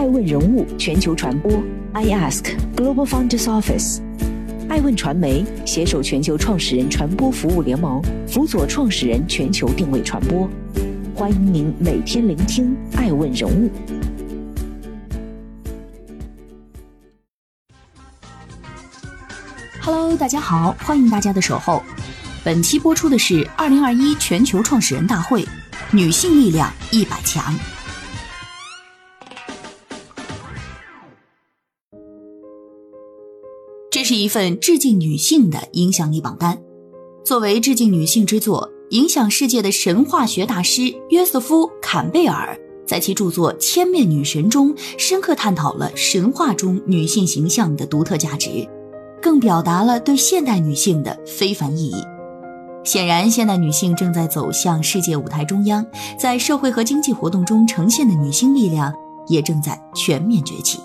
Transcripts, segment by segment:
爱问人物全球传播，I Ask Global Founders Office，爱问传媒携手全球创始人传播服务联盟，辅佐创始人全球定位传播。欢迎您每天聆听爱问人物。Hello，大家好，欢迎大家的守候。本期播出的是二零二一全球创始人大会，女性力量一百强。是一份致敬女性的影响力榜单。作为致敬女性之作，影响世界的神话学大师约瑟夫·坎贝尔在其著作《千面女神》中，深刻探讨了神话中女性形象的独特价值，更表达了对现代女性的非凡意义。显然，现代女性正在走向世界舞台中央，在社会和经济活动中呈现的女性力量也正在全面崛起。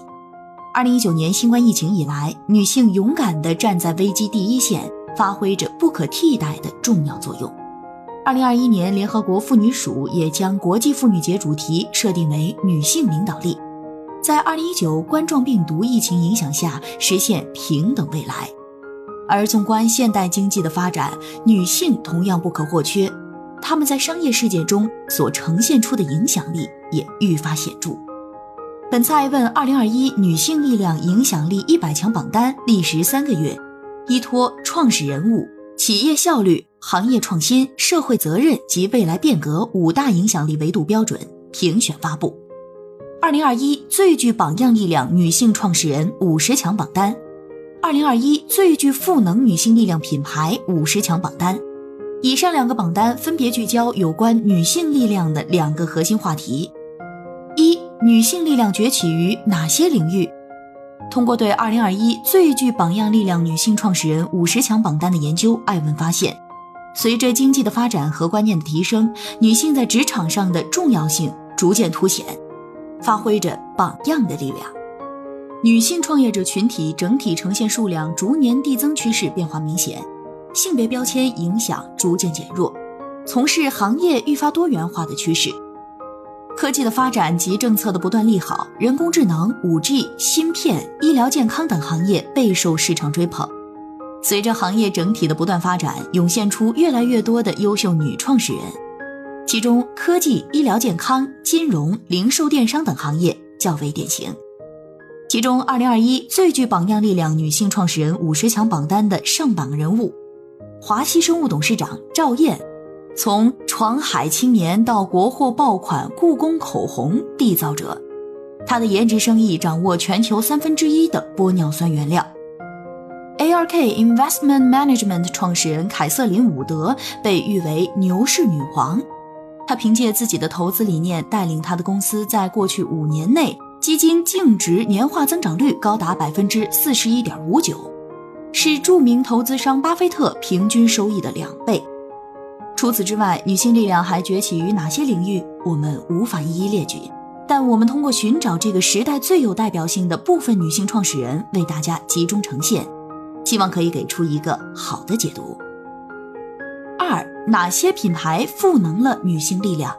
二零一九年新冠疫情以来，女性勇敢地站在危机第一线，发挥着不可替代的重要作用。二零二一年，联合国妇女署也将国际妇女节主题设定为“女性领导力”，在二零一九冠状病毒疫情影响下实现平等未来。而纵观现代经济的发展，女性同样不可或缺，她们在商业世界中所呈现出的影响力也愈发显著。本次爱问二零二一女性力量影响力一百强榜单历时三个月，依托创始人物、企业效率、行业创新、社会责任及未来变革五大影响力维度标准评选发布。二零二一最具榜样力量女性创始人五十强榜单，二零二一最具赋能女性力量品牌五十强榜单。以上两个榜单分别聚焦有关女性力量的两个核心话题。女性力量崛起于哪些领域？通过对2021最具榜样力量女性创始人五十强榜单的研究，艾文发现，随着经济的发展和观念的提升，女性在职场上的重要性逐渐凸显，发挥着榜样的力量。女性创业者群体整体呈现数量逐年递增趋势变化明显，性别标签影响逐渐减弱，从事行业愈发多元化的趋势。科技的发展及政策的不断利好，人工智能、五 G、芯片、医疗健康等行业备受市场追捧。随着行业整体的不断发展，涌现出越来越多的优秀女创始人，其中科技、医疗健康、金融、零售电商等行业较为典型。其中，二零二一最具榜样力量女性创始人五十强榜单的上榜人物，华西生物董事长赵燕。从闯海青年到国货爆款故宫口红缔造者，他的颜值生意掌握全球三分之一的玻尿酸原料。ARK Investment Management 创始人凯瑟琳伍德被誉为牛市女皇，她凭借自己的投资理念，带领她的公司在过去五年内基金净值年化增长率高达百分之四十一点五九，是著名投资商巴菲特平均收益的两倍。除此之外，女性力量还崛起于哪些领域？我们无法一一列举，但我们通过寻找这个时代最有代表性的部分女性创始人，为大家集中呈现，希望可以给出一个好的解读。二，哪些品牌赋能了女性力量？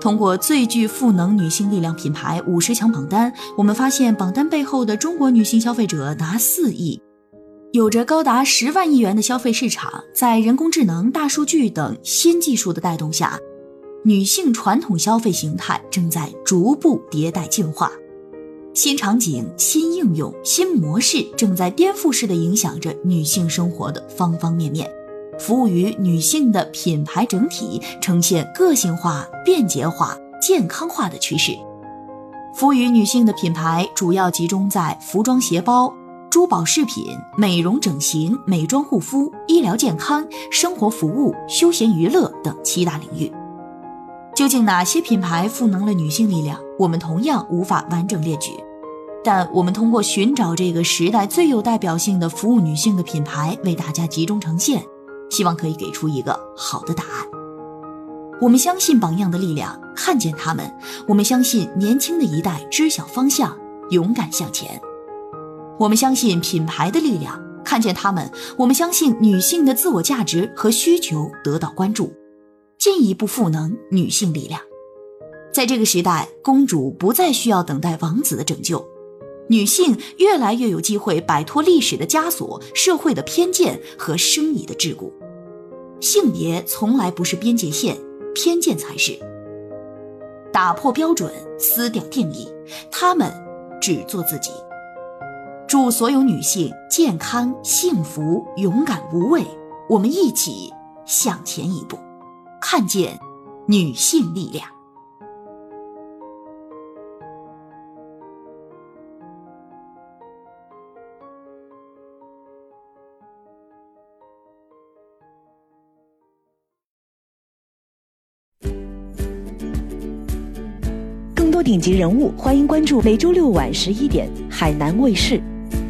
通过最具赋能女性力量品牌五十强榜单，我们发现榜单背后的中国女性消费者达四亿。有着高达十万亿元的消费市场，在人工智能、大数据等新技术的带动下，女性传统消费形态正在逐步迭代进化。新场景、新应用、新模式正在颠覆式的影响着女性生活的方方面面，服务于女性的品牌整体呈现个性化、便捷化、健康化的趋势。服务于女性的品牌主要集中在服装、鞋包。珠宝饰品、美容整形、美妆护肤、医疗健康、生活服务、休闲娱乐等七大领域，究竟哪些品牌赋能了女性力量？我们同样无法完整列举，但我们通过寻找这个时代最有代表性的服务女性的品牌，为大家集中呈现，希望可以给出一个好的答案。我们相信榜样的力量，看见他们；我们相信年轻的一代知晓方向，勇敢向前。我们相信品牌的力量，看见他们；我们相信女性的自我价值和需求得到关注，进一步赋能女性力量。在这个时代，公主不再需要等待王子的拯救，女性越来越有机会摆脱历史的枷锁、社会的偏见和生理的桎梏。性别从来不是边界线，偏见才是。打破标准，撕掉定义，她们只做自己。祝所有女性健康、幸福、勇敢、无畏。我们一起向前一步，看见女性力量。更多顶级人物，欢迎关注每周六晚十一点海南卫视，